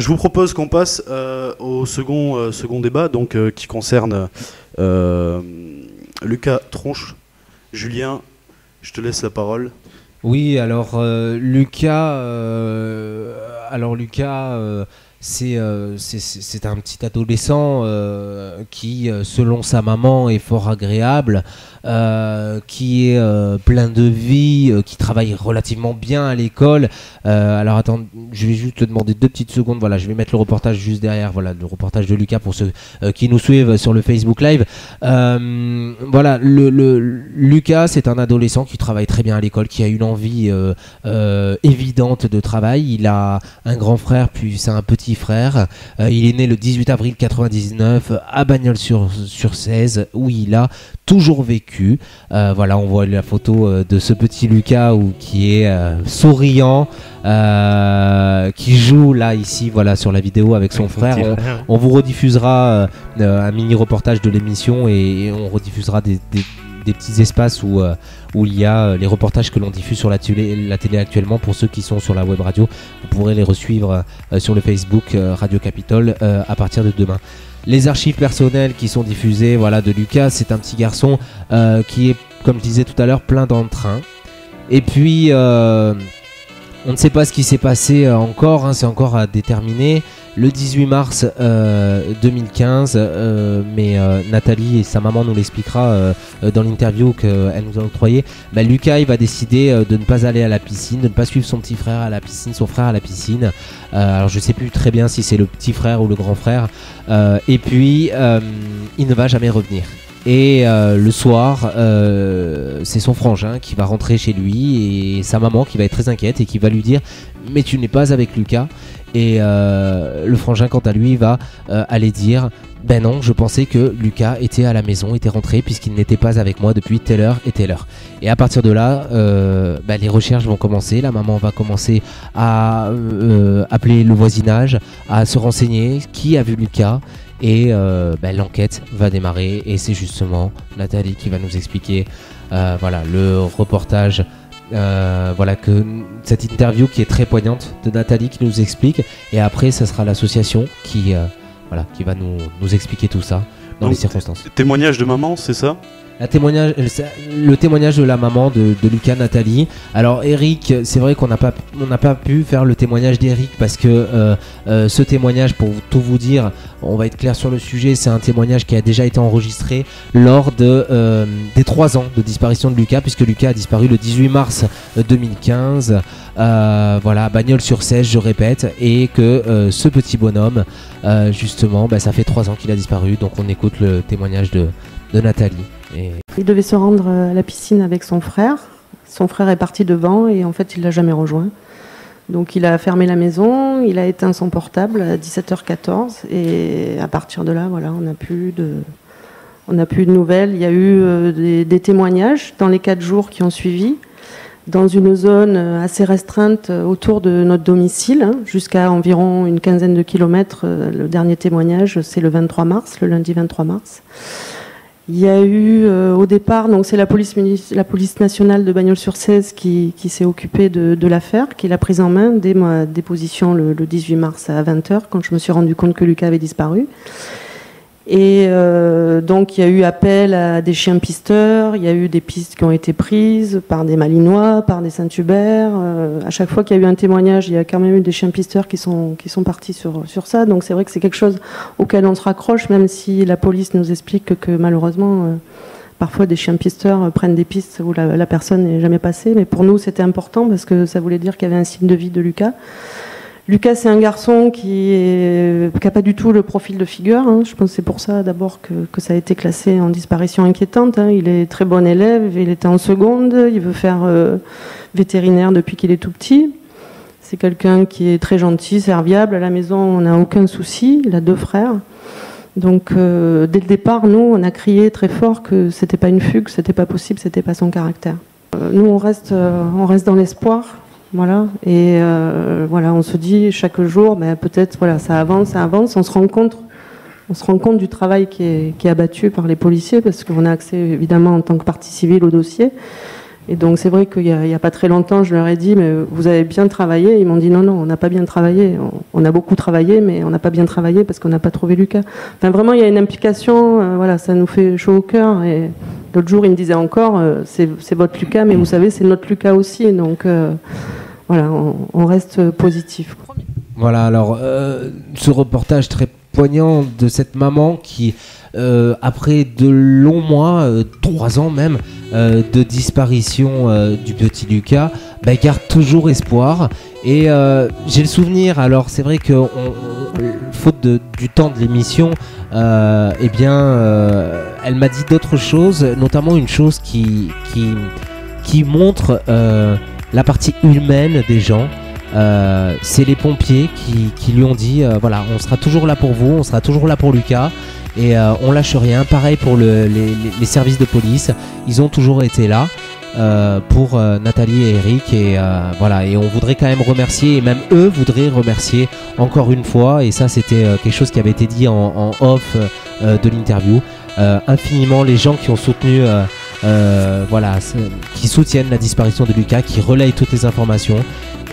Je vous propose qu'on passe euh, au second, euh, second débat, donc euh, qui concerne Lucas Tronche. Julien, je te laisse la parole. Oui, alors Lucas, alors Lucas, c'est c'est- un petit adolescent qui, selon sa maman, est fort agréable, euh, qui est euh, plein de vie, euh, qui travaille relativement bien à l'école. Alors attends, je vais juste te demander deux petites secondes. Voilà, je vais mettre le reportage juste derrière. Voilà, le reportage de Lucas pour ceux qui nous suivent sur le Facebook Live. Voilà, Lucas, c'est un adolescent qui travaille très bien à l'école, qui a une envie évidente de travail. Il a un grand frère, puis c'est un petit frère. Il est né le 18 avril 99 à Bagnols-sur 16, où il a toujours vécu. Euh, voilà, on voit la photo euh, de ce petit Lucas où, qui est euh, souriant, euh, qui joue là ici, voilà, sur la vidéo avec son frère. On, on vous rediffusera un mini reportage de l'émission et, et on rediffusera des, des- des petits espaces où, où il y a les reportages que l'on diffuse sur la télé, la télé actuellement. Pour ceux qui sont sur la web radio, vous pourrez les resuivre sur le Facebook Radio Capitole à partir de demain. Les archives personnelles qui sont diffusées voilà, de Lucas, c'est un petit garçon euh, qui est, comme je disais tout à l'heure, plein d'entrain. Et puis, euh, on ne sait pas ce qui s'est passé euh, encore, hein, c'est encore à déterminer. Le 18 mars euh, 2015, euh, mais euh, Nathalie et sa maman nous l'expliquera dans l'interview qu'elle nous a octroyée. Bah, Lucas, va décider de ne pas aller à la piscine, de ne pas suivre son petit frère à la piscine, son frère à la piscine. Alors je sais plus très bien si c'est le petit frère ou le grand frère. Et puis, il ne va jamais revenir. Et euh, le soir, euh, c'est son frangin qui va rentrer chez lui et sa maman qui va être très inquiète et qui va lui dire Mais tu n'es pas avec Lucas. Et euh, le frangin, quant à lui, va aller dire Ben non, je pensais que Lucas était à la maison, était rentré, puisqu'il n'était pas avec moi depuis telle heure et telle heure. Et à partir de là, bah, les recherches vont commencer. La maman va commencer à appeler le voisinage, à se renseigner qui a vu Lucas. Et euh, bah, l'enquête va démarrer. Et c'est justement Nathalie qui va nous expliquer euh, voilà, le reportage euh, voilà que cette interview qui est très poignante de Nathalie qui nous explique et après ça sera l'association qui voilà qui va nous, nous expliquer tout ça dans Donc, les circonstances. Témoignage de maman, c'est ça? Témoignage, le témoignage de la maman de, Lucas Nathalie. Alors Eric, c'est vrai qu'on n'a pas pu faire le témoignage d'Eric parce que euh, euh, ce témoignage, pour tout vous dire, on va être clair sur le sujet, c'est un témoignage qui a déjà été enregistré lors de euh, des trois ans de disparition de Lucas, puisque Lucas a disparu le 18 mars 2015. Euh, voilà, Bagnole sur 16, je répète, et que euh, ce petit bonhomme, euh, justement, bah, ça fait trois ans qu'il a disparu. Donc on écoute le témoignage de, de Nathalie. Il devait se rendre euh, à la piscine avec son frère. Son frère est parti devant et en fait il l'a jamais rejoint. Donc il a fermé la maison, il a éteint son portable à 17h14 et à partir de là, voilà, on n'a plus de, on n'a plus de nouvelles. Il y a eu euh, des, témoignages dans les quatre jours qui ont suivi, dans une zone euh, assez restreinte autour de notre domicile, hein, jusqu'à environ une quinzaine de kilomètres. Le dernier témoignage, c'est le 23 mars, le lundi 23 mars. Il y a eu euh, au départ, donc c'est la police, la police nationale de Bagnols-sur-Cèze qui, qui s'est occupée de, de l'affaire, qui l'a prise en main dès ma déposition le, le 18 mars à 20h, quand je me suis rendu compte que Lucas avait disparu. Et euh, donc il y a eu appel à des chiens pisteurs, il y a eu des pistes qui ont été prises par des Malinois, par des Saint-Hubert. Euh, à chaque fois qu'il y a eu un témoignage, il y a quand même eu des chiens pisteurs qui sont, qui sont partis sur, sur ça. Donc c'est vrai que c'est quelque chose auquel on se raccroche, même si la police nous explique que, malheureusement, euh, parfois des chiens pisteurs prennent des pistes où la, la personne n'est jamais passée. Mais pour nous, c'était important parce que ça voulait dire qu'il y avait un signe de vie de Lucas. Lucas, c'est un garçon qui n'a pas du tout le profil de figure. hein. Je pense que c'est pour ça d'abord que, ça a été classé en disparition inquiétante. hein. Il est très bon élève, il était en seconde, il veut faire euh, vétérinaire depuis qu'il est tout petit. C'est quelqu'un qui est très gentil, serviable. À la maison, on n'a aucun souci. Il a deux frères. Donc, euh, dès le départ, nous, on a crié très fort que c'était pas une fugue, c'était pas possible, c'était pas son caractère. Euh, nous, on reste dans l'espoir, voilà. Et euh, voilà, on se dit chaque jour, ben, peut-être, voilà, ça avance, ça avance. On se rend compte, on se rend compte du travail qui est, abattu par les policiers, parce qu'on a accès évidemment en tant que partie civile au dossier. Et donc c'est vrai qu'il n'y a, pas très longtemps, je leur ai dit, mais vous avez bien travaillé. Ils m'ont dit non, non, on n'a pas bien travaillé. On, a beaucoup travaillé, mais on n'a pas bien travaillé parce qu'on n'a pas trouvé Lucas. Enfin vraiment, il y a une implication. Euh, voilà, ça nous fait chaud au cœur. Et l'autre jour, il me disait encore, euh, c'est votre Lucas, mais vous savez, c'est notre Lucas aussi. Donc voilà, on, reste positif. Voilà, alors ce reportage très poignant de cette maman qui euh, après de longs mois, euh, trois ans même, euh, de disparition du petit Lucas, bah, garde toujours espoir. Et j'ai le souvenir, alors c'est vrai que faute du temps de l'émission, eh bien, elle m'a dit d'autres choses, notamment une chose qui, qui montre la partie humaine des gens. c'est les pompiers qui, lui ont dit voilà on sera toujours là pour vous on sera toujours là pour Lucas et euh, on lâche rien. Pareil pour les, services de police, ils ont toujours été là. Euh, pour euh, Nathalie et Eric et voilà et on voudrait quand même remercier et même eux voudraient remercier encore une fois et ça c'était quelque chose qui avait été dit en, off de l'interview infiniment les gens qui ont soutenu voilà qui soutiennent la disparition de Lucas qui relayent toutes les informations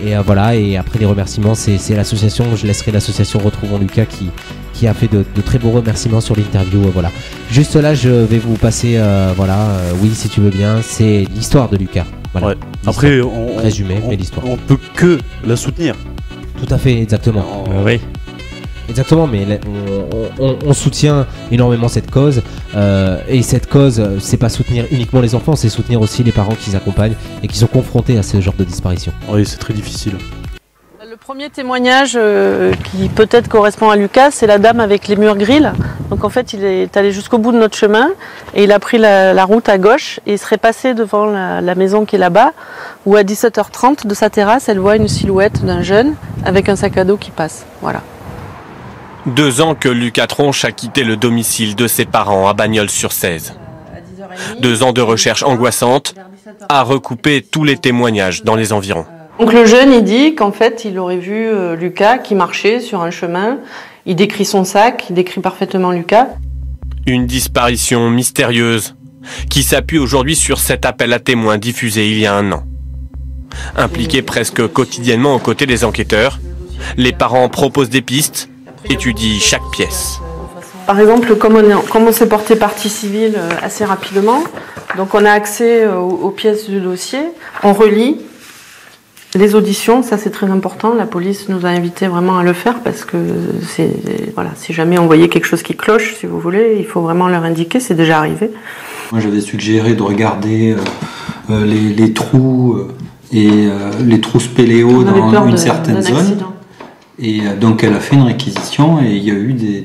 et voilà et après les remerciements c'est l'association je laisserai l'association retrouvons Lucas qui qui a fait de, très beaux remerciements sur l'interview. Euh, voilà. Juste là, je vais vous passer, euh, voilà, euh, oui, si tu veux bien, c'est l'histoire de Lucas. Voilà. Après, on, résumé, mais l'histoire. On peut que la soutenir. Tout à fait, exactement. oui. Exactement, mais on, soutient énormément cette cause. et cette cause, c'est pas soutenir uniquement les enfants, c'est soutenir aussi les parents qui accompagnent et qui sont confrontés à ce genre de disparition. Oui, c'est très difficile premier témoignage euh, qui peut-être correspond à Lucas, c'est la dame avec les murs grilles. Donc en fait, il est allé jusqu'au bout de notre chemin et il a pris la, route à gauche et il serait passé devant la, maison qui est là-bas où à 17h30 de sa terrasse, elle voit une silhouette d'un jeune avec un sac à dos qui passe. Voilà. Deux ans que Lucas Tronche a quitté le domicile de ses parents à Bagnols-sur-Cèze. Deux ans de recherche angoissante à recouper tous les témoignages dans les environs. Donc le jeune, il dit qu'en fait, il aurait vu euh, Lucas qui marchait sur un chemin. Il décrit son sac, il décrit parfaitement Lucas. Une disparition mystérieuse qui s'appuie aujourd'hui sur cet appel à témoins diffusé il y a un an. Impliqués presque quotidiennement aux côtés des enquêteurs, les parents proposent des pistes, étudient chaque pièce. Par exemple, comme on, s'est porté partie civile euh, assez rapidement, donc on a accès euh, aux pièces du dossier, on relit, les auditions, ça c'est très important. La police nous a invités vraiment à le faire parce que c'est voilà, si jamais on voyait quelque chose qui cloche, si vous voulez, il faut vraiment leur indiquer. C'est déjà arrivé. Moi, j'avais suggéré de regarder euh, les, trous euh, et les trous spéléo dans une certaine zone. Et donc, elle a fait une réquisition et il y a eu des,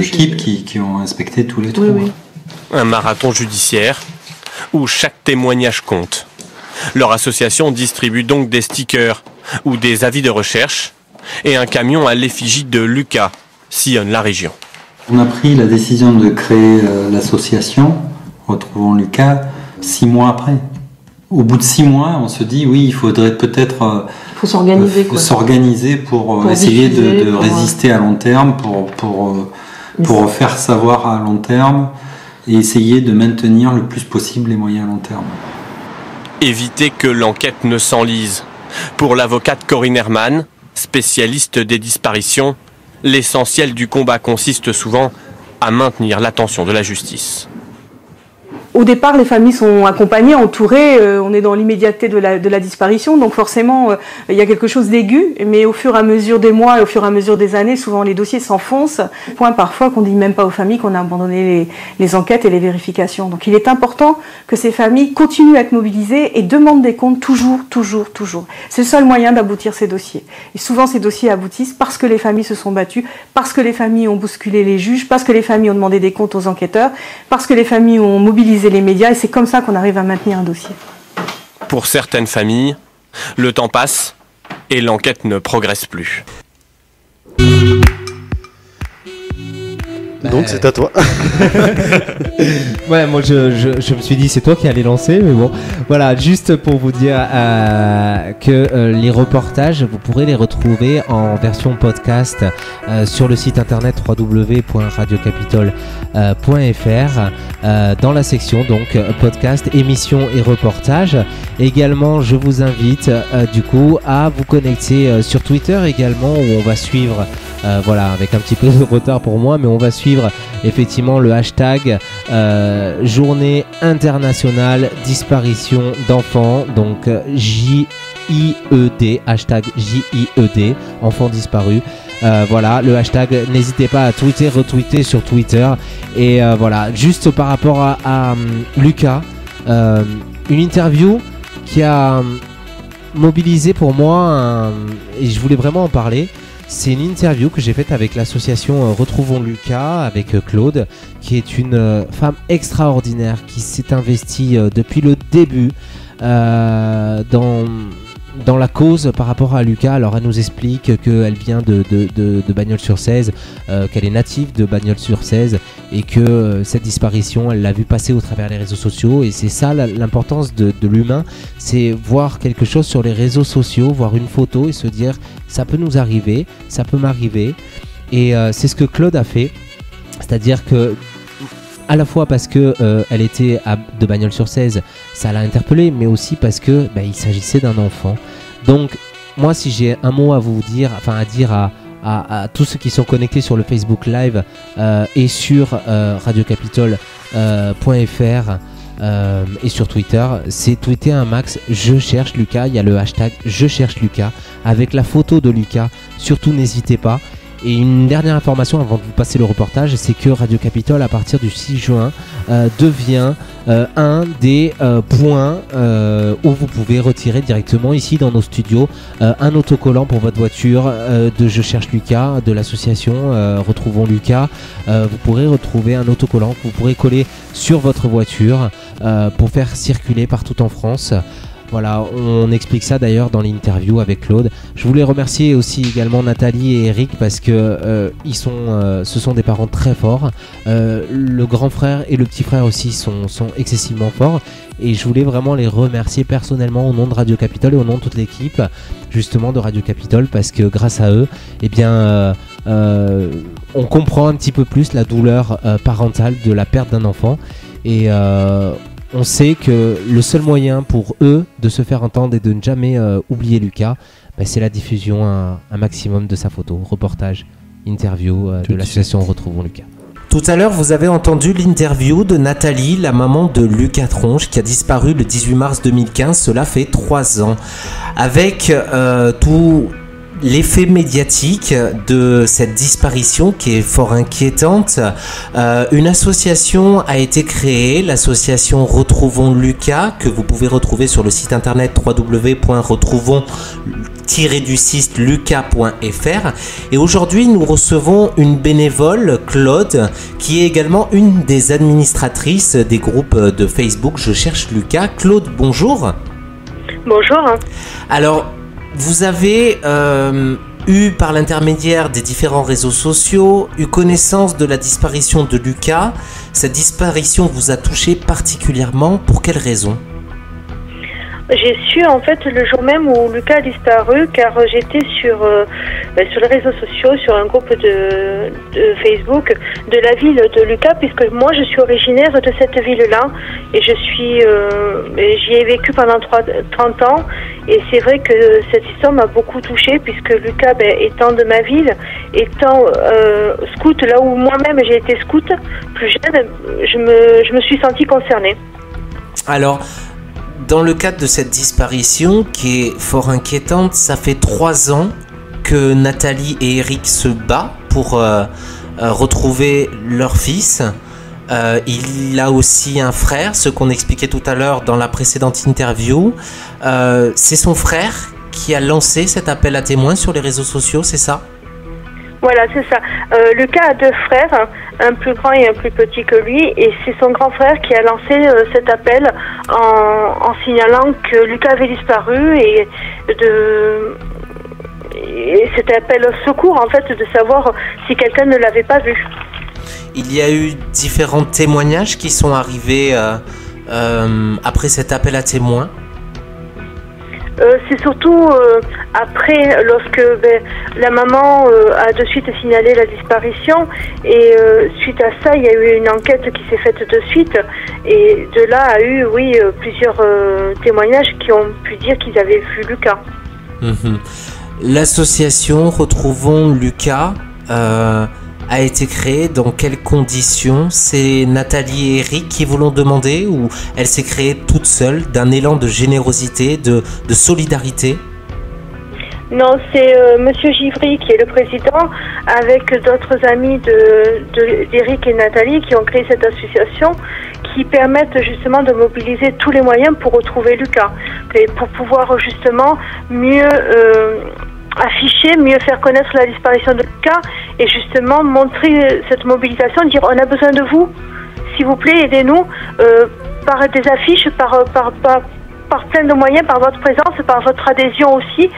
équipes qui, qui, ont inspecté tous les trous. Un marathon judiciaire où chaque témoignage compte. Leur association distribue donc des stickers ou des avis de recherche et un camion à l'effigie de Lucas sillonne la région. On a pris la décision de créer euh, l'association Retrouvons Lucas six mois après. Au bout de six mois, on se dit oui, il faudrait peut-être euh, s'organiser pour, essayer de, résister à long terme, pour, pour, pour faire savoir à long terme et essayer de maintenir le plus possible les moyens à long terme. Éviter que l'enquête ne s'enlise. Pour l'avocate Corinne Herman, spécialiste des disparitions, l'essentiel du combat consiste souvent à maintenir l'attention de la justice au départ, les familles sont accompagnées, entourées, euh, on est dans l'immédiateté de la, disparition, donc forcément, euh, il y a quelque chose d'aigu, mais au fur et à mesure des mois et au fur et à mesure des années, souvent les dossiers s'enfoncent, point parfois qu'on dit même pas aux familles qu'on a abandonné les, les, enquêtes et les vérifications. Donc il est important que ces familles continuent à être mobilisées et demandent des comptes toujours, toujours, toujours. C'est le seul moyen d'aboutir ces dossiers. Et souvent, ces dossiers aboutissent parce que les familles se sont battues, parce que les familles ont bousculé les juges, parce que les familles ont demandé des comptes aux enquêteurs, parce que les familles ont mobilisé les médias et c'est comme ça qu'on arrive à maintenir un dossier. Pour certaines familles, le temps passe et l'enquête ne progresse plus. Donc c'est à toi. ouais, moi je, je, me suis dit c'est toi qui allais lancer, mais bon. Voilà, juste pour vous dire euh, que euh, les reportages, vous pourrez les retrouver en version podcast euh, sur le site internet www.radiocapitole.fr dans la section donc podcast, émissions et reportages. Également, je vous invite du coup à vous connecter sur Twitter également où on va suivre euh, voilà, avec un petit peu de retard pour moi, mais on va suivre effectivement le hashtag euh, Journée internationale disparition d'enfants, donc J-I-E-D, hashtag J-I-E-D, enfants disparus. Euh, voilà, le hashtag, n'hésitez pas à tweeter, retweeter sur Twitter. Et voilà, juste par rapport à, Lucas, une interview qui a mobilisé pour moi, et je voulais vraiment en parler, c'est une interview que j'ai faite avec l'association euh, Retrouvons Lucas, avec euh, Claude, qui est une euh, femme extraordinaire qui s'est investie depuis le début dans dans la cause par rapport à Lucas, alors elle nous explique qu'elle vient de, de, de, Bagnols-sur-Cèze, euh, qu'elle est native de Bagnols-sur-Cèze et que euh, cette disparition, elle l'a vu passer au travers des réseaux sociaux. Et c'est ça l'importance de, l'humain, c'est voir quelque chose sur les réseaux sociaux, voir une photo et se dire ça peut nous arriver, ça peut m'arriver. Et euh, c'est ce que Claude a fait. C'est-à-dire que à la fois parce que euh, elle était de bagnols sur 16, ça l'a interpellé, mais aussi parce que bah, il s'agissait d'un enfant. Donc moi, si j'ai un mot à vous dire, enfin à dire à, tous ceux qui sont connectés sur le Facebook Live euh, et sur euh, radiocapitole.fr et sur Twitter, c'est tweeter un max je cherche Lucas, il y a le hashtag je cherche Lucas avec la photo de Lucas, surtout n'hésitez pas. Et une dernière information avant de vous passer le reportage, c'est que Radio Capitole, à partir du 6 juin, euh, devient euh, un des euh, points où vous pouvez retirer directement ici dans nos studios un autocollant pour votre voiture de Je cherche Lucas, de l'association Retrouvons Lucas. vous pourrez retrouver un autocollant que vous pourrez coller sur votre voiture pour faire circuler partout en France. Voilà, on explique ça d'ailleurs dans l'interview avec Claude. Je voulais remercier aussi également Nathalie et Eric parce que euh, euh, ce sont des parents très forts. Euh, le grand frère et le petit frère aussi sont, excessivement forts. Et je voulais vraiment les remercier personnellement au nom de Radio Capitole et au nom de toute l'équipe justement de Radio Capitole parce que grâce à eux, eh bien, on comprend un petit peu plus la douleur parentale de la perte d'un enfant. On sait que le seul moyen pour eux de se faire entendre et de ne jamais euh, oublier Lucas, bah, c'est la diffusion un, maximum de sa photo, reportage, interview euh, de l'association Retrouvons Lucas. Tout à l'heure, vous avez entendu l'interview de Nathalie, la maman de Lucas Tronche, qui a disparu le 18 mars 2015. Cela fait trois ans. Avec euh, tout l'effet médiatique de cette disparition qui est fort inquiétante. Euh, une association a été créée, l'association Retrouvons Lucas, que vous pouvez retrouver sur le site internet www.retrouvons du lucas.fr et aujourd'hui nous recevons une bénévole Claude qui est également une des administratrices des groupes de Facebook Je cherche Lucas. Claude, bonjour. Bonjour. Alors vous avez euh, eu, par l'intermédiaire des différents réseaux sociaux, eu connaissance de la disparition de Lucas. Cette disparition vous a touché particulièrement. Pour quelles raisons j'ai su en fait le jour même où Lucas a disparu car j'étais sur, euh, ben, sur les réseaux sociaux, sur un groupe de, Facebook de la ville de Lucas puisque moi je suis originaire de cette ville-là et je suis euh, j'y ai vécu pendant 30 ans et c'est vrai que cette histoire m'a beaucoup touchée puisque Lucas ben, étant de ma ville, étant euh, scout là où moi-même j'ai été scout plus jeune, je me, je me suis sentie concernée. Alors, dans le cadre de cette disparition qui est fort inquiétante, ça fait trois ans que Nathalie et Eric se battent pour euh, euh, retrouver leur fils. Euh, il a aussi un frère, ce qu'on expliquait tout à l'heure dans la précédente interview. c'est son frère qui a lancé cet appel à témoins sur les réseaux sociaux, c'est ça? Voilà, c'est ça. Euh, Lucas a deux frères, un plus grand et un plus petit que lui, et c'est son grand frère qui a lancé euh, cet appel en, signalant que Lucas avait disparu et de et cet appel au secours en fait de savoir si quelqu'un ne l'avait pas vu. il y a eu différents témoignages qui sont arrivés après cet appel à témoins euh, c'est surtout euh, après, lorsque ben, la maman euh, a de suite signalé la disparition, et suite à ça, il y a eu une enquête qui s'est faite de suite, et de là a eu, oui, plusieurs témoignages qui ont pu dire qu'ils avaient vu Lucas. Mhm. L'association Retrouvons Lucas a été créée Dans quelles conditions? C'est Nathalie et Eric qui vous l'ont demandé ou elle s'est créée toute seule d'un élan de générosité, de, solidarité? Non, c'est euh, Monsieur Givry qui est le président, avec d'autres amis d'Eric de, et Nathalie qui ont créé cette association qui permettent justement de mobiliser tous les moyens pour retrouver Lucas. Et pour pouvoir justement mieux euh, afficher, mieux faire connaître la disparition de Lucas et justement montrer cette mobilisation, dire on a besoin de vous, s'il vous plaît, aidez-nous euh, par des affiches, par, par, par, plein de moyens, par votre présence, par votre adhésion aussi,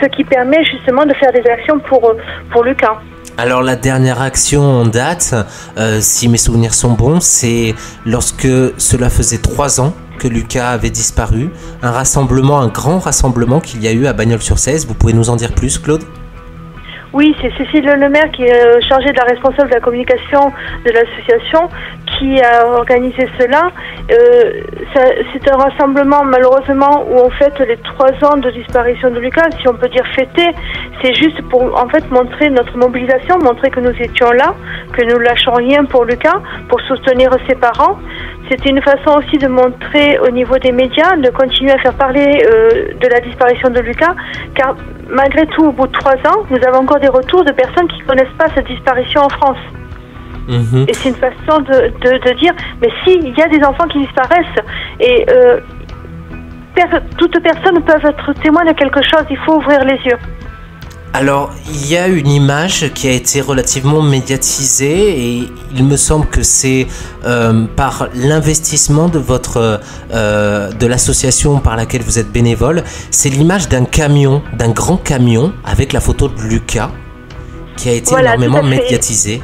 ce qui permet justement de faire des actions pour, pour Lucas. Alors la dernière action en date, euh, si mes souvenirs sont bons, c'est lorsque cela faisait trois ans que Lucas avait disparu. Un rassemblement, un grand rassemblement qu'il y a eu à Bagnols-sur-Cèze. Vous pouvez nous en dire plus, Claude? Oui, c'est Cécile Lemaire qui est euh, chargée de la responsable de la communication de l'association qui a organisé cela. Euh, c'est un rassemblement malheureusement où on fête les trois ans de disparition de Lucas, si on peut dire fêter. C'est juste pour en fait montrer notre mobilisation, montrer que nous étions là, que nous lâchons rien pour Lucas, pour soutenir ses parents. C'était une façon aussi de montrer au niveau des médias, de continuer à faire parler euh, de la disparition de Lucas, car malgré tout, au bout de trois ans, nous avons encore des retours de personnes qui ne connaissent pas cette disparition en France. Mhm. Et c'est une façon de, de, dire, mais si, il y a des enfants qui disparaissent, et euh, toutes personnes peuvent être témoins de quelque chose, il faut ouvrir les yeux. Alors, il y a une image qui a été relativement médiatisée et il me semble que c'est euh, par l'investissement de votre euh, de l'association par laquelle vous êtes bénévole. C'est l'image d'un camion, d'un grand camion avec la photo de Lucas qui a été énormément médiatisée.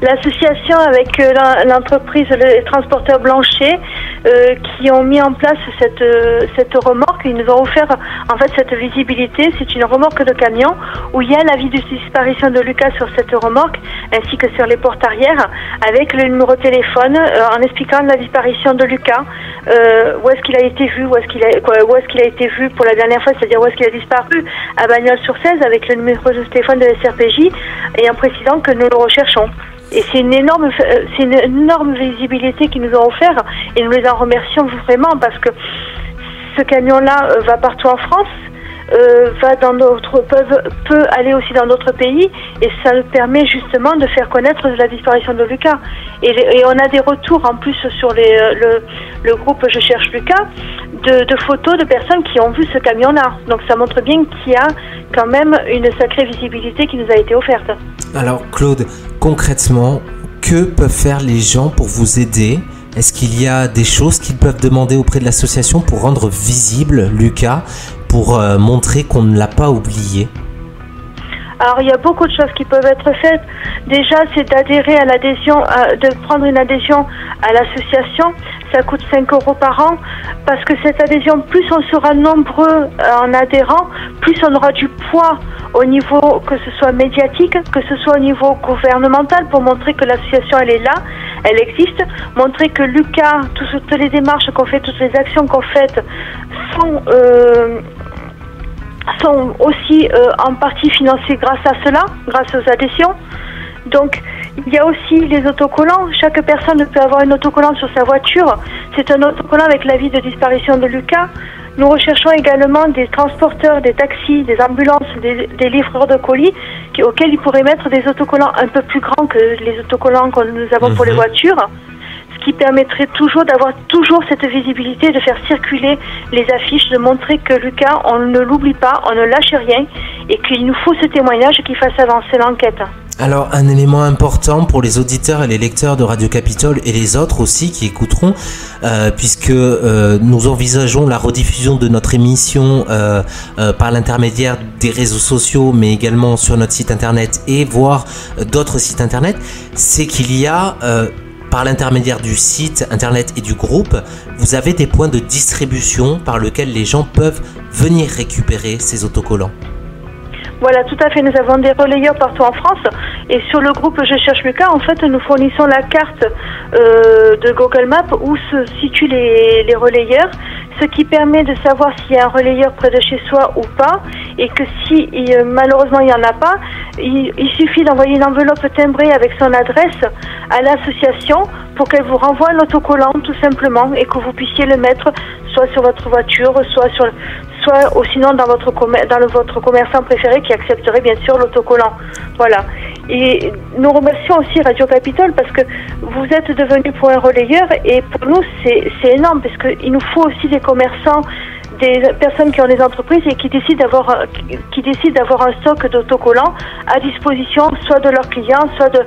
L'association avec euh, l'entreprise Les Transporteurs Blanchet euh, qui ont mis en place cette, euh, cette remorque, ils nous ont offert en fait cette visibilité. C'est une remorque de camion où il y a l'avis de disparition de Lucas sur cette remorque ainsi que sur les portes arrière avec le numéro de téléphone en expliquant la disparition de Lucas, où est-ce qu'il a été vu, où est-ce qu'il a, où est-ce qu'il a été vu pour la dernière fois, c'est-à-dire où est-ce qu'il a disparu à Bagnols-sur-Cèze avec le numéro de téléphone de la SRPJ et en précisant que nous le recherchons. Et c'est une énorme, euh, c'est une énorme visibilité qu'ils nous ont offert. Et nous les en remercions vraiment parce que ce camion-là euh, va partout en France, euh, va dans d'autres, peut aller aussi dans d'autres pays et ça permet justement de faire connaître la disparition de Lucas. Et, on a des retours en plus sur les, le, le, groupe Je cherche Lucas de, de, photos de personnes qui ont vu ce camion-là. Donc ça montre bien qu'il y a quand même une sacrée visibilité qui nous a été offerte. Alors Claude, concrètement, que peuvent faire les gens pour vous aider? Est-ce qu'il y a des choses qu'ils peuvent demander auprès de l'association pour rendre visible Lucas, pour euh, montrer qu'on ne l'a pas oublié alors il y a beaucoup de choses qui peuvent être faites. Déjà, c'est d'adhérer à l'adhésion, euh, de prendre une adhésion à l'association. Ça coûte 5 euros par an parce que cette adhésion, plus on sera nombreux euh, en adhérant, plus on aura du poids au niveau que ce soit médiatique, que ce soit au niveau gouvernemental pour montrer que l'association elle est là, elle existe, montrer que Lucas, toutes les démarches qu'on fait, toutes les actions qu'on fait sont euh, sont aussi euh, en partie financés grâce à cela, grâce aux adhésions. Donc, il y a aussi les autocollants. Chaque personne peut avoir un autocollant sur sa voiture. C'est un autocollant avec l'avis de disparition de Lucas. Nous recherchons également des transporteurs, des taxis, des ambulances, des, livreurs de colis auxquels ils pourraient mettre des autocollants un peu plus grands que les autocollants que nous avons pour les mhm. voitures qui permettrait toujours d'avoir toujours cette visibilité, de faire circuler les affiches, de montrer que Lucas, on ne l'oublie pas, on ne lâche rien et qu'il nous faut ce témoignage qui fasse avancer l'enquête. Alors un élément important pour les auditeurs et les lecteurs de Radio Capitole et les autres aussi qui écouteront, euh, puisque euh, nous envisageons la rediffusion de notre émission euh, par l'intermédiaire des réseaux sociaux, mais également sur notre site internet et voir d'autres sites internet, c'est qu'il y a par l'intermédiaire du site internet et du groupe, vous avez des points de distribution par lesquels les gens peuvent venir récupérer ces autocollants. Voilà, tout à fait. Nous avons des relayeurs partout en France. Et sur le groupe Je cherche Lucas, en fait, nous fournissons la carte euh, de Google Maps où se situent les, les relayeurs, ce qui permet de savoir s'il y a un relayeur près de chez soi ou pas. Et que si malheureusement il n'y en a pas, il, il suffit d'envoyer une enveloppe timbrée avec son adresse à l'association pour qu'elle vous renvoie un autocollant tout simplement et que vous puissiez le mettre soit sur votre voiture, soit sur, soit ou sinon dans votre dans votre commerçant préféré qui accepterait bien sûr l'autocollant. Voilà. Et nous remercions aussi Radio Capitole parce que vous êtes devenu pour un relayeur et pour nous c'est énorme parce qu'il nous faut aussi des commerçants des personnes qui ont des entreprises et qui décident d'avoir qui décident d'avoir un stock d'autocollants à disposition soit de leurs clients, soit de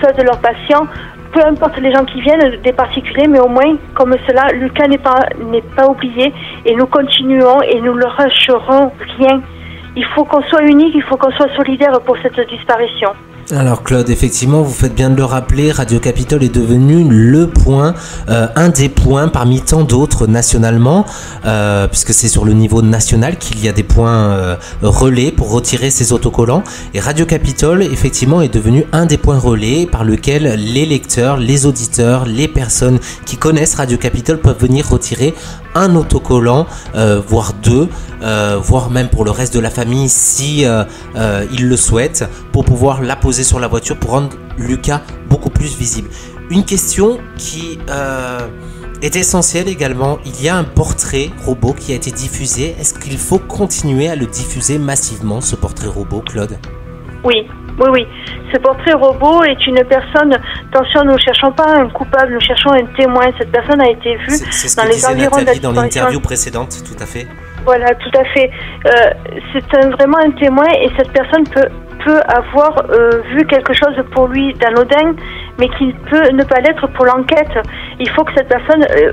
soit de leurs patients peu importe les gens qui viennent, des particuliers, mais au moins, comme cela, Lucas n'est pas, n'est pas oublié et nous continuons et nous ne lâcherons rien. Il faut qu'on soit unique, il faut qu'on soit solidaire pour cette disparition. Alors Claude, effectivement, vous faites bien de le rappeler, Radio Capitole est devenu le point, euh, un des points parmi tant d'autres nationalement, euh, puisque c'est sur le niveau national qu'il y a des points euh, relais pour retirer ces autocollants. Et Radio Capitole, effectivement, est devenu un des points relais par lequel les lecteurs, les auditeurs, les personnes qui connaissent Radio Capitole peuvent venir retirer un autocollant, voire deux, voire même pour le reste de la famille si ils le souhaitent, pour pouvoir la poser sur la voiture pour rendre Lucas beaucoup plus visible. Une question qui euh, est essentielle également, il y a un portrait robot qui a été diffusé. Est-ce qu'il faut continuer à le diffuser massivement, ce portrait robot, Claude? Oui, oui, oui. Ce portrait robot est une personne. Attention, nous ne cherchons pas un coupable, nous cherchons un témoin. Cette personne a été vue dans les environs de dans l'interview précédente, tout à fait. Voilà, tout à fait. Euh, c'est vraiment un témoin et cette personne peut peut avoir euh, vu quelque chose pour lui d'anodin, mais qui peut ne pas l'être pour l'enquête. Il faut que cette personne euh,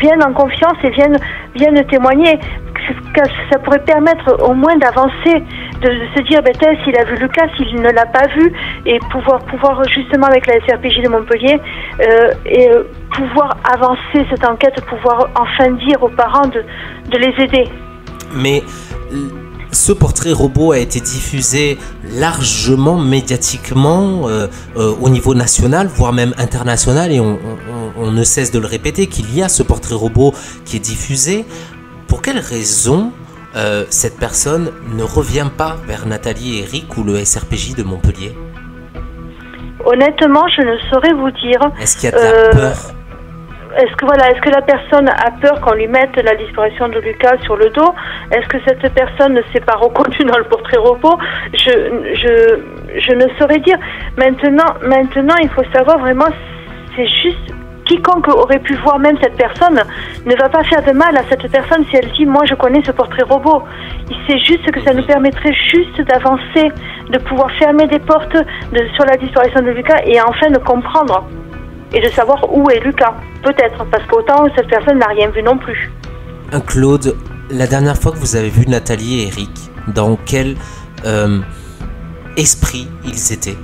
vienne en confiance et vienne, vienne témoigner. Ça pourrait permettre au moins d'avancer, de, se dire, ben, s'il a vu Lucas, s'il ne l'a pas vu, et pouvoir, pouvoir justement avec la SRPJ de Montpellier, euh, et pouvoir avancer cette enquête, pouvoir enfin dire aux parents de, de les aider. Mais ce portrait robot a été diffusé largement médiatiquement euh, euh, au niveau national, voire même international, et on, ne cesse de le répéter qu'il y a ce portrait robot qui est diffusé. Pour quelle raison euh, cette personne ne revient pas vers Nathalie et Eric ou le SRPJ de Montpellier? Honnêtement, je ne saurais vous dire. Est-ce qu'il y a de la peur? Est-ce que voilà, est-ce que la personne a peur qu'on lui mette la disparition de Lucas sur le dos? Est-ce que cette personne ne s'est pas reconnue dans le portrait repos je, ne saurais dire. Maintenant, maintenant, il faut savoir vraiment, c'est juste quiconque aurait pu voir même cette personne ne va pas faire de mal à cette personne si elle dit moi je connais ce portrait robot. C'est juste que ça nous permettrait juste d'avancer, de pouvoir fermer des portes sur la disparition de Lucas et enfin de comprendre et de savoir où est Lucas. Peut-être, parce qu'autant cette personne n'a rien vu non plus. Claude, la dernière fois que vous avez vu Nathalie et Eric, dans quel euh, esprit ils étaient?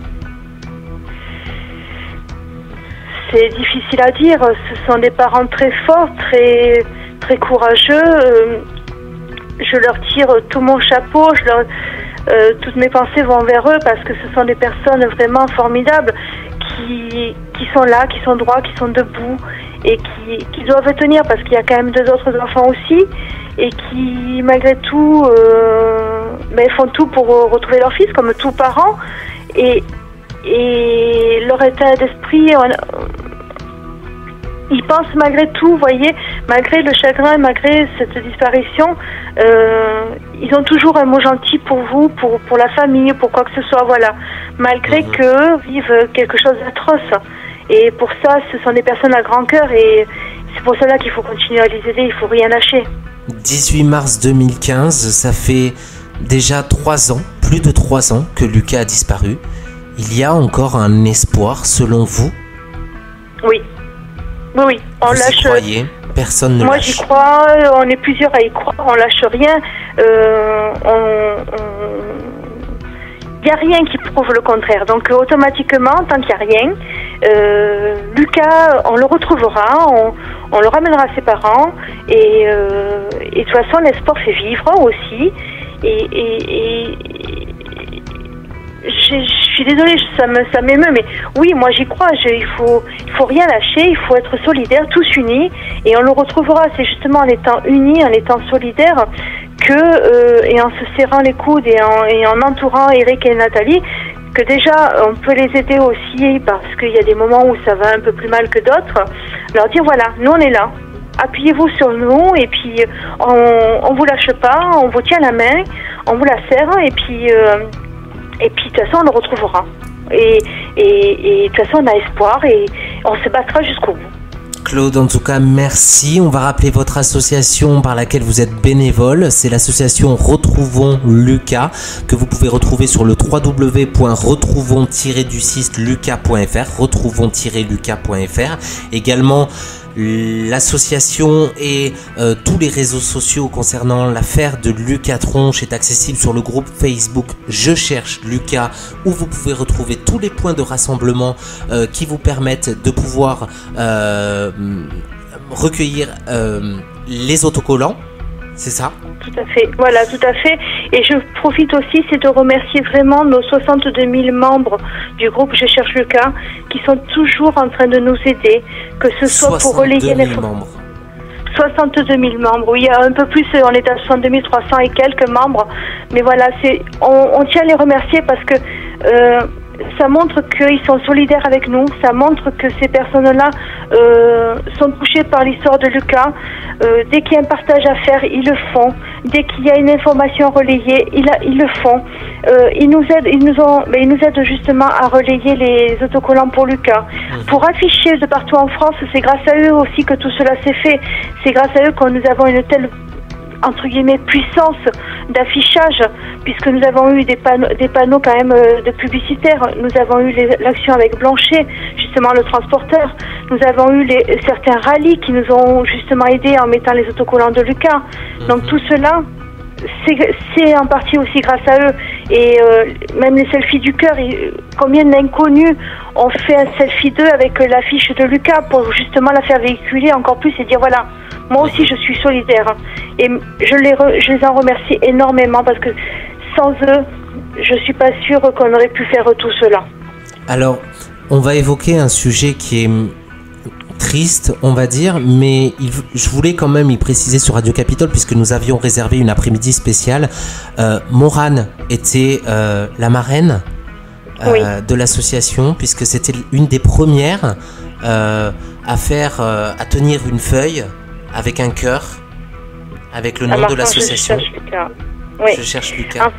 C'est difficile à dire. Ce sont des parents très forts, très, très courageux. Euh, je leur tire tout mon chapeau. Je leur, euh, toutes mes pensées vont vers eux parce que ce sont des personnes vraiment formidables qui, qui sont là, qui sont droits, qui sont debout et qui, qui doivent tenir parce qu'il y a quand même deux autres enfants aussi et qui malgré tout euh, ben, font tout pour retrouver leur fils comme tous parents et, et leur état d'esprit ils pensent malgré tout, vous voyez, malgré le chagrin, malgré cette disparition, euh, ils ont toujours un mot gentil pour vous, pour, pour la famille, pour quoi que ce soit, voilà. Malgré mhm. qu'eux vivent quelque chose d'atroce. Et pour ça, ce sont des personnes à grand cœur et c'est pour cela qu'il faut continuer à les aider, il faut rien lâcher. 18 mars 2015, ça fait déjà trois ans, plus de trois ans que Lucas a disparu. il y a encore un espoir selon vous? Oui. Oui, oui. On vous lâche. Y croyez? Personne ne Moi, j'y crois. On est plusieurs à y croire. On lâche rien. Euh, il n'y a rien qui prouve le contraire. Donc automatiquement, tant qu'il n'y a rien, euh, Lucas, on le retrouvera, on, le ramènera à ses parents. Et, euh, et de toute façon, l'espoir fait vivre aussi. Et, je, suis désolée, ça me ça m'émeut, mais oui, moi j'y crois. il faut faut rien lâcher, il faut être solidaire, tous unis, et on le retrouvera. C'est justement en étant unis, en étant solidaires, que euh, et en se serrant les coudes et en, et en entourant Eric et Nathalie, que déjà on peut les aider aussi parce qu'il y a des moments où ça va un peu plus mal que d'autres. Leur dire voilà, nous on est là, appuyez-vous sur nous et puis on, on vous lâche pas, on vous tient la main, on vous la serre et puis euh, et puis de toute façon on le retrouvera. Et, et, et de toute façon on a espoir et on se battra jusqu'au bout. Claude, en tout cas, merci. On va rappeler votre association par laquelle vous êtes bénévole. C'est l'association Retrouvons Lucas que vous pouvez retrouver sur le www.retrouvons-du6lucas.fr. Retrouvons-lucas.fr. Également, L'association et euh, tous les réseaux sociaux concernant l'affaire de Lucas Tronche est accessible sur le groupe Facebook Je cherche Lucas où vous pouvez retrouver tous les points de rassemblement euh, qui vous permettent de pouvoir euh, recueillir les autocollants. C'est ça tout à fait, voilà, tout à fait. Et je profite aussi, c'est de remercier vraiment nos 62 000 membres du groupe Je cherche le cas, qui sont toujours en train de nous aider, que ce soit pour relayer les membres. 62 000 membres, oui, un peu plus, on est à 62 300 et quelques membres, mais voilà, c'est, on, tient à les remercier parce que euh, ça montre qu'ils sont solidaires avec nous, ça montre que ces personnes-là euh, sont touchées par l'histoire de Lucas. Euh, dès qu'il y a un partage à faire, ils le font. Dès qu'il y a une information relayée, ils, ils le font. Euh, ils nous aident, ils nous ont, ils nous aident justement à relayer les autocollants pour Lucas, mmh. pour afficher de partout en France. C'est grâce à eux aussi que tout cela s'est fait. C'est grâce à eux que nous avons une telle entre guillemets puissance d'affichage puisque nous avons eu des panneaux, des panneaux quand même euh, de publicitaires. Nous avons eu l'action avec Blanchet, justement le transporteur. Nous avons eu les, certains rallyes qui nous ont justement aidés en mettant les autocollants de Lucas. Donc tout cela, c'est en partie aussi grâce à eux. Et euh, même les selfies du cœur, combien d'inconnus ont fait un selfie d'eux avec l'affiche de Lucas pour justement la faire véhiculer encore plus et dire voilà, moi aussi je suis solidaire. Et je les, je les en remercie énormément parce que sans eux, je suis pas sûre qu'on aurait pu faire tout cela. Alors, on va évoquer un sujet qui est triste, on va dire, mais je voulais quand même y préciser sur Radio Capitole, puisque nous avions réservé une après-midi spéciale. Euh, Morane était euh, la marraine euh, de l'association, puisque c'était une des premières à faire, à tenir une feuille avec un cœur, avec le nom de l'association. Je cherche Lucas. Oui. Je cherche Lucas.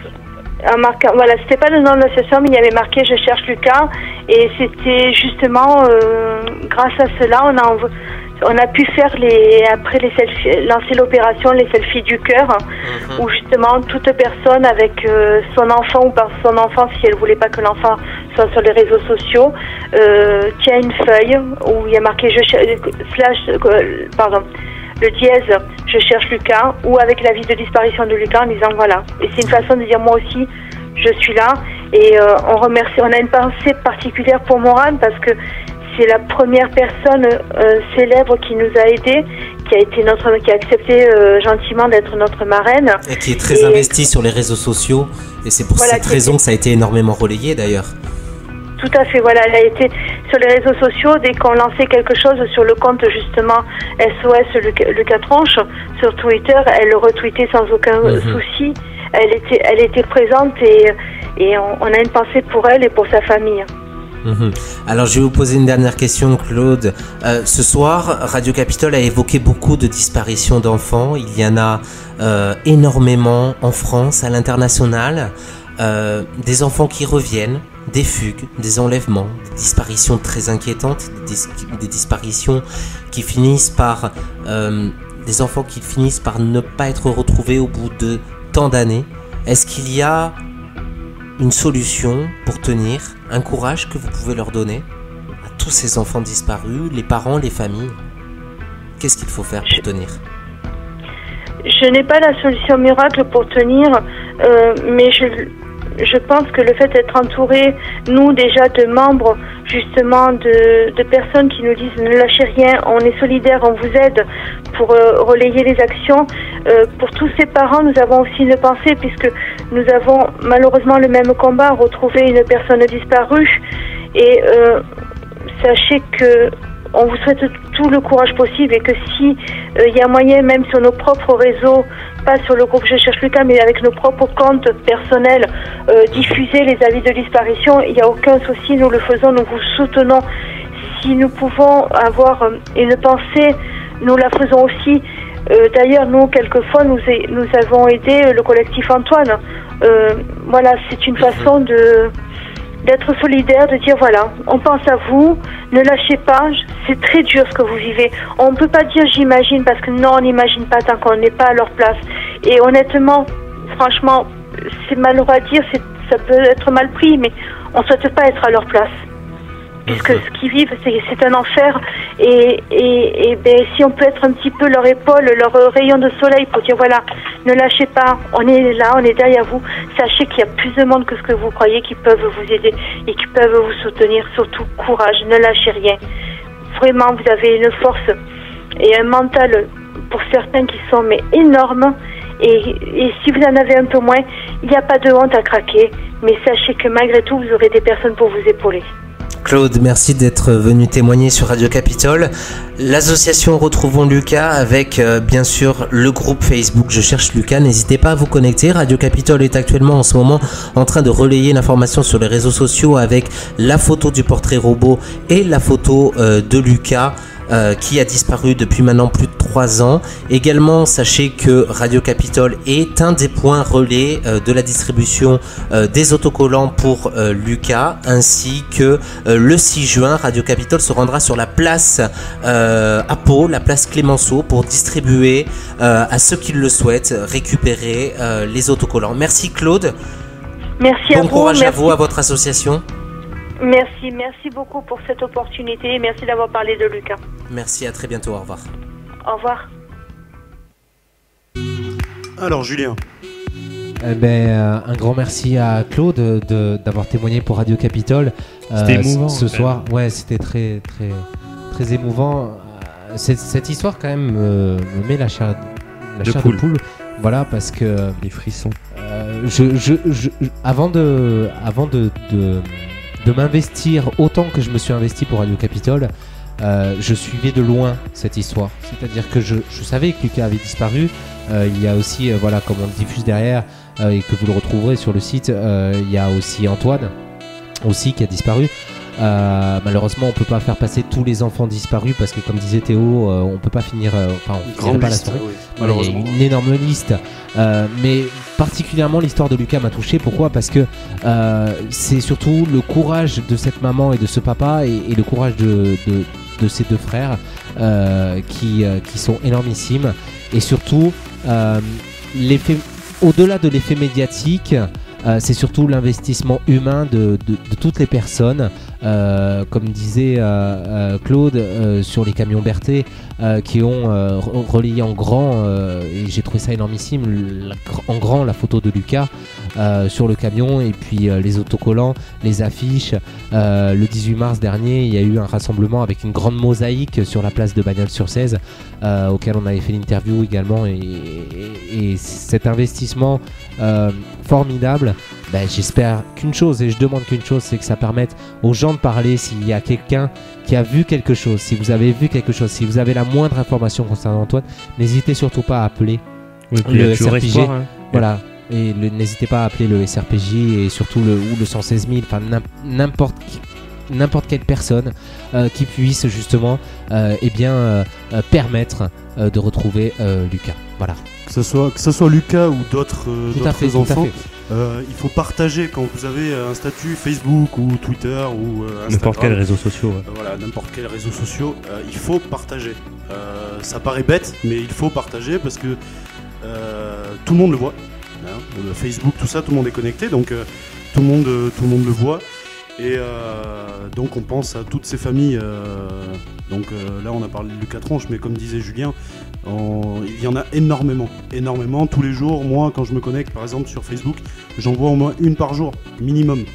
voilà, c'était pas le nom de l'association, mais il y avait marqué Je cherche Lucas. Et c'était justement euh, grâce à cela, on a, on a pu faire les, après les selfies, lancer l'opération Les selfies du cœur, mhm. où justement toute personne avec euh, son enfant ou par son enfant, si elle voulait pas que l'enfant soit sur les réseaux sociaux, euh, tient une feuille où il y a marqué Je cherche, slash, pardon, le dièse Je cherche Lucas, ou avec la vie de disparition de Lucas en disant voilà. Et c'est une façon de dire moi aussi, je suis là. Et euh, on remercie, on a une pensée particulière pour Morane parce que c'est la première personne euh, célèbre qui nous a aidés, qui a été notre, qui a accepté euh, gentiment d'être notre marraine. Et qui est très investie sur les réseaux sociaux. Et c'est pour cette raison que ça a été énormément relayé d'ailleurs. Tout à fait, voilà, elle a été sur les réseaux sociaux dès qu'on lançait quelque chose sur le compte justement SOS Lucas Tronche sur Twitter, elle le retweetait sans aucun mhm. souci. Elle était, elle était présente et, et on, a une pensée pour elle et pour sa famille. Mhm. Alors je vais vous poser une dernière question, Claude. Euh, ce soir, Radio Capitole a évoqué beaucoup de disparitions d'enfants. Il y en a euh, énormément en France, à l'international. Euh, des enfants qui reviennent, des fugues, des enlèvements, des disparitions très inquiétantes, des, disparitions qui finissent par... Euh, des enfants qui finissent par ne pas être retrouvés au bout de tant d'années. Est-ce qu'il y a une solution pour tenir, un courage que vous pouvez leur donner à tous ces enfants disparus, les parents, les familles? Qu'est-ce qu'il faut faire pour tenir? Je n'ai pas la solution miracle pour tenir, euh, mais je, je pense que le fait d'être entouré, nous déjà, de membres, justement, de, personnes qui nous disent ne lâchez rien, on est solidaires, on vous aide pour euh, relayer les actions. Euh, pour tous ces parents, nous avons aussi une pensée puisque nous avons malheureusement le même combat, retrouver une personne disparue. Et euh, sachez que on vous souhaite tout le courage possible et que si il y a moyen, même sur nos propres réseaux, pas sur le groupe Je cherche Lucas, mais avec nos propres comptes personnels, euh, diffuser les avis de disparition. Il n'y a aucun souci, nous le faisons, nous vous soutenons. Si nous pouvons avoir euh, une pensée, nous la faisons aussi. Euh, d'ailleurs, nous, quelquefois, nous, nous avons aidé le collectif Antoine. voilà, c'est une façon de d'être solidaire, de dire voilà, on pense à vous, ne lâchez pas, c'est très dur ce que vous vivez. On ne peut pas dire j'imagine parce que non, on n'imagine pas tant qu'on n'est pas à leur place. Et honnêtement, franchement, c'est malheureux à dire, ça peut être mal pris, mais on ne souhaite pas être à leur place puisque ce qu'ils vivent, c'est un enfer. Et, et, et ben, si on peut être un petit peu leur épaule, leur rayon de soleil pour dire voilà, ne lâchez pas, on est là, on est derrière vous. Sachez qu'il y a plus de monde que ce que vous croyez qui peuvent vous aider et qui peuvent vous soutenir. Surtout, courage, ne lâchez rien. Vraiment, vous avez une force et un mental pour certains qui sont mais énormes. Et, et si vous en avez un peu moins, il n'y a pas de honte à craquer. Mais sachez que malgré tout, vous aurez des personnes pour vous épauler. Claude, merci d'être venu témoigner sur Radio Capitole. L'association Retrouvons Lucas avec euh, bien sûr le groupe Facebook Je cherche Lucas. N'hésitez pas à vous connecter. Radio Capitole est actuellement en ce moment en train de relayer l'information sur les réseaux sociaux avec la photo du portrait robot et la photo euh, de Lucas. Euh, qui a disparu depuis maintenant plus de 3 ans. Également, sachez que Radio Capitole est un des points relais euh, de la distribution euh, des autocollants pour Lucas, ainsi que le 6 juin, Radio Capitole se rendra sur la place à Pau, la place Clémenceau, pour distribuer à ceux qui le souhaitent récupérer les autocollants. Merci Claude. Merci à vous. Bon courage à vous, à votre association. Merci, merci beaucoup pour cette opportunité et merci d'avoir parlé de Lucas. Merci, à très bientôt, au revoir. Au revoir. Alors, Julien. Eh ben, euh, un grand merci à Claude d'avoir témoigné pour Radio Capitole. Euh, c'était émouvant. Ce soir, ouais, c'était très, très, très émouvant. Euh, cette, histoire, quand même, me, met la chair, la de, poule. Voilà, parce que. Les frissons. je, je, avant de. Avant de de m'investir autant que je me suis investi pour Radio Capitole, euh, je suivais de loin cette histoire. C'est-à-dire que je, savais que Lucas avait disparu. Euh, il y a aussi, euh, voilà, comme on le diffuse derrière et que vous le retrouverez sur le site, il y a aussi Antoine aussi qui a disparu. malheureusement, on peut pas faire passer tous les enfants disparus parce que, comme disait Théo, on peut pas finir. Enfin, on pas la soirée. y a une énorme liste. mais particulièrement l'histoire de Lucas m'a touché. Pourquoi? Parce que c'est surtout le courage de cette maman et de ce papa et, le courage de, de, ces deux frères euh, qui, euh, qui, sont énormissimes. Et surtout, l'effet, au-delà de l'effet médiatique, c'est surtout l'investissement humain de, de, toutes les personnes euh, comme disait euh, euh, Claude sur les camions Berthet, qui ont relayé en grand, et j'ai trouvé ça énormissime, en grand la photo de Lucas sur le camion, et puis les autocollants, les affiches. le 18 mars dernier, il y a eu un rassemblement avec une grande mosaïque sur la place de Bagnols sur 16, auquel on avait fait l'interview également, et cet investissement formidable ben, j'espère qu'une chose, et je demande qu'une chose, c'est que ça permette aux gens de parler s'il y a quelqu'un qui a vu quelque chose, si vous avez vu quelque chose, si vous avez la moindre information concernant Antoine, n'hésitez surtout pas à appeler le SRPG. Hein. Voilà. Et n'hésitez pas à appeler le SRPJ et surtout le, ou le 116 000, enfin n'importe n'importe quelle personne euh, qui puisse justement euh, eh bien, euh, permettre de retrouver Lucas. Voilà. Que ce soit, que ce soit Lucas ou d'autres enfants. Euh, il faut partager quand vous avez un statut Facebook ou Twitter ou euh, N'importe quel réseau social. Euh, voilà, n'importe quel réseau social, il faut partager. ça paraît bête, mais il faut partager parce que tout le monde le voit. Hein, Facebook, tout ça, tout le monde est connecté. Donc tout le monde, tout le monde le voit. Et donc on pense à toutes ces familles. donc là on a parlé de Lucas Tronche, mais comme disait Julien, il y en a énormément, énormément. Tous les jours, moi quand je me connecte par exemple sur Facebook, j'en vois au moins une par jour, minimum.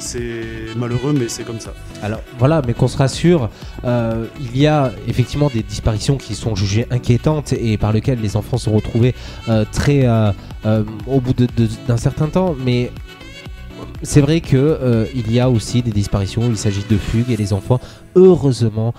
C'est malheureux, mais c'est comme ça. Alors voilà, mais qu'on se rassure, euh, il y a effectivement des disparitions qui sont jugées inquiétantes et par lesquelles les enfants sont retrouvés euh, très euh, au bout d'un certain temps, mais c'est vrai que il y a aussi des disparitions où il s'agit de fugues et les enfants, heureusement,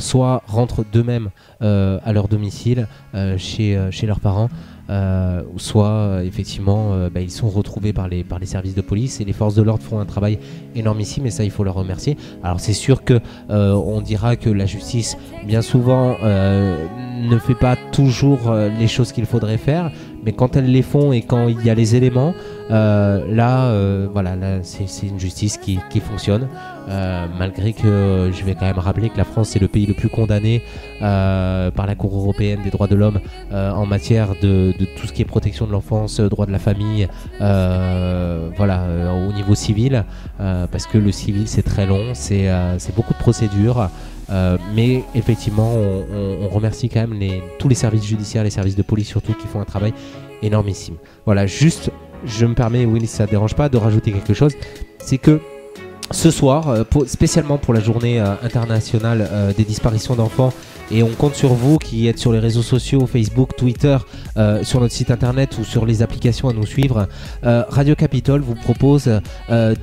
soit rentrent d'eux-mêmes à leur domicile chez, chez leurs parents, euh, soit euh, effectivement euh, bah, ils sont retrouvés par les, par les services de police et les forces de l'ordre font un travail énormissime et ça il faut leur remercier. Alors c'est sûr que on dira que la justice bien souvent ne fait pas toujours les choses qu'il faudrait faire, mais quand elles les font et quand il y a les éléments, là, voilà, c'est une justice qui, qui fonctionne. Euh, malgré que je vais quand même rappeler que la France est le pays le plus condamné euh, par la Cour européenne des droits de l'homme euh, en matière de, tout ce qui est protection de l'enfance, droit de la famille, voilà, au niveau civil, parce que le civil c'est très long, c'est beaucoup de procédures. mais effectivement, on, remercie quand même tous les services judiciaires, les services de police surtout, qui font un travail énormissime. Voilà, juste, je me permets, Willy, ça ne dérange pas de rajouter quelque chose, c'est que ce soir, euh, spécialement pour la journée euh, internationale euh, des disparitions d'enfants et on compte sur vous qui êtes sur les réseaux sociaux, Facebook, Twitter, sur notre site internet ou sur les applications à nous suivre. Radio Capitole vous propose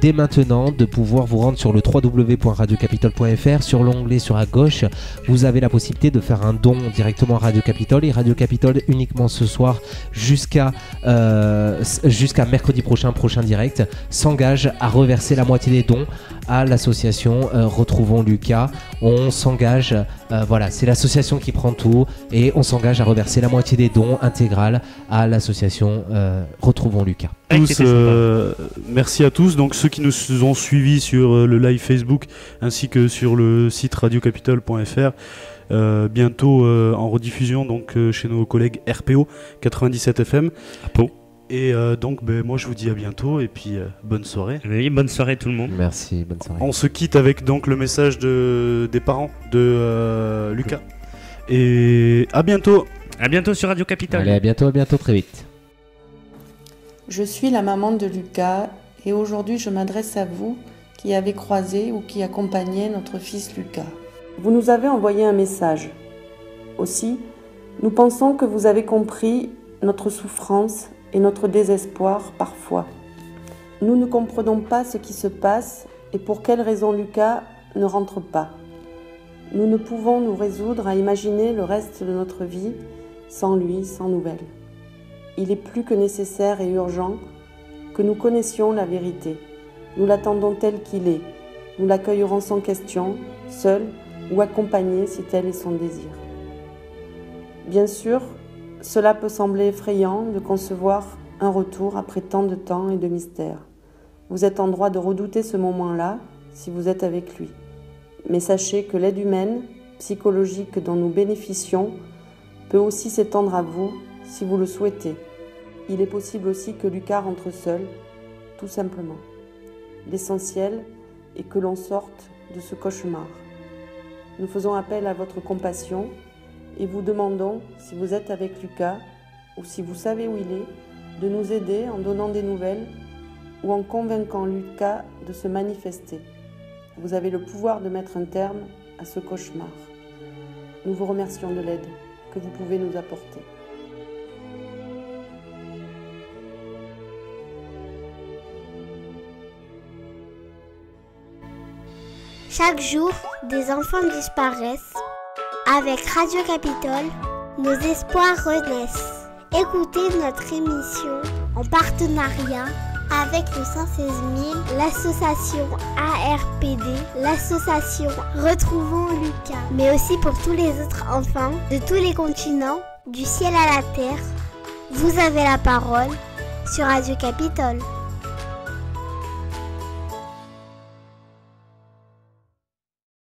dès maintenant de pouvoir vous rendre sur le www.radiocapitole.fr. Sur l'onglet sur la gauche, vous avez la possibilité de faire un don directement à Radio Capitole et Radio Capitole uniquement ce soir jusqu'à jusqu'à mercredi prochain, prochain direct, s'engage à reverser la moitié des dons à l'association Retrouvons Lucas. On s'engage, voilà, c'est la l'association qui prend tout et on s'engage à reverser la moitié des dons intégrales à l'association euh, Retrouvons Lucas. Euh, merci à tous. Donc ceux qui nous ont suivis sur euh, le live Facebook ainsi que sur le site radiocapital.fr. bientôt en rediffusion donc chez nos collègues RPO 97 FM. Et euh, donc, ben, moi, je vous dis à bientôt et puis euh, bonne soirée. Oui, bonne soirée tout le monde. Merci, bonne soirée. On se quitte avec donc le message de, des parents de euh, Lucas. Et à bientôt. À bientôt sur Radio Capital. Allez, à bientôt, à bientôt, très vite. Je suis la maman de Lucas et aujourd'hui, je m'adresse à vous qui avez croisé ou qui accompagnez notre fils Lucas. Vous nous avez envoyé un message. Aussi, nous pensons que vous avez compris notre souffrance et notre désespoir parfois. Nous ne comprenons pas ce qui se passe et pour quelle raison Lucas ne rentre pas. Nous ne pouvons nous résoudre à imaginer le reste de notre vie sans lui, sans nouvelles. Il est plus que nécessaire et urgent que nous connaissions la vérité. Nous l'attendons tel qu'il est. Nous l'accueillerons sans question, seul ou accompagné si tel est son désir. Bien sûr, cela peut sembler effrayant de concevoir un retour après tant de temps et de mystère. Vous êtes en droit de redouter ce moment-là si vous êtes avec lui. Mais sachez que l'aide humaine, psychologique dont nous bénéficions peut aussi s'étendre à vous si vous le souhaitez. Il est possible aussi que Lucas rentre seul, tout simplement. L'essentiel est que l'on sorte de ce cauchemar. Nous faisons appel à votre compassion et vous demandons, si vous êtes avec Lucas ou si vous savez où il est, de nous aider en donnant des nouvelles ou en convainquant Lucas de se manifester. Vous avez le pouvoir de mettre un terme à ce cauchemar. Nous vous remercions de l'aide que vous pouvez nous apporter. Chaque jour, des enfants disparaissent avec Radio Capitole, nos espoirs renaissent. Écoutez notre émission en partenariat avec le 116 000, l'association ARPD, l'association Retrouvons Lucas, mais aussi pour tous les autres enfants de tous les continents, du ciel à la terre. Vous avez la parole sur Radio Capitole.